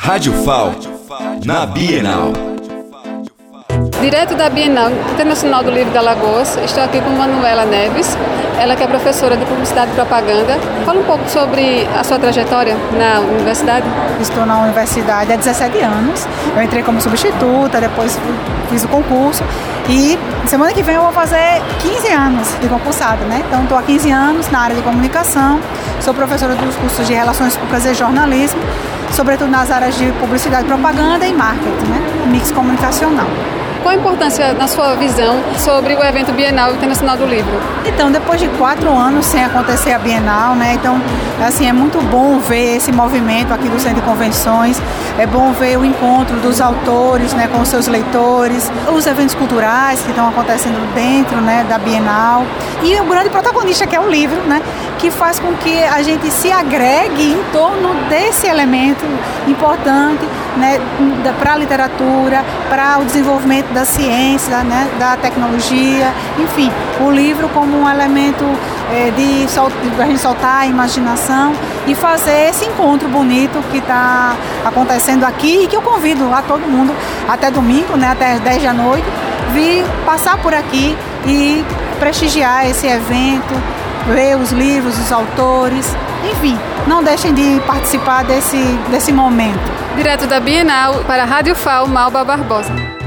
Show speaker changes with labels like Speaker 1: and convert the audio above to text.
Speaker 1: Rádio FAL, na Bienal.
Speaker 2: Direto da Bienal Internacional do Livro da Lagoas, estou aqui com Manuela Neves, ela que é professora de Publicidade e Propaganda. Fala um pouco sobre a sua trajetória na universidade.
Speaker 3: Estou na universidade há 17 anos. Eu entrei como substituta, depois fiz o concurso e semana que vem eu vou fazer 15 anos de concursada, né? Então estou há 15 anos na área de comunicação, sou professora dos cursos de Relações Públicas e Jornalismo, sobretudo nas áreas de publicidade, propaganda e marketing, né? Mix comunicacional.
Speaker 2: Qual a importância, na sua visão, sobre o evento Bienal Internacional do Livro?
Speaker 3: Então, depois de quatro anos sem acontecer a Bienal, né? Então, assim, é muito bom ver esse movimento aqui do Centro de Convenções. É bom ver o encontro dos autores, né, com seus leitores, os eventos culturais que estão acontecendo dentro, né, da Bienal e o grande protagonista que é o livro, né, que faz com que a gente se agregue em torno desse elemento importante, né, para a literatura, para o desenvolvimento da ciência, né, da tecnologia, enfim, o livro como um elemento é, de, de a gente soltar a imaginação e fazer esse encontro bonito que está acontecendo aqui e que eu convido a todo mundo até domingo, né, até as 10 da noite, vir passar por aqui e prestigiar esse evento, ver os livros, os autores, enfim, não deixem de participar desse, desse momento.
Speaker 2: Direto da Bienal para a Rádio FAO, Malba Barbosa.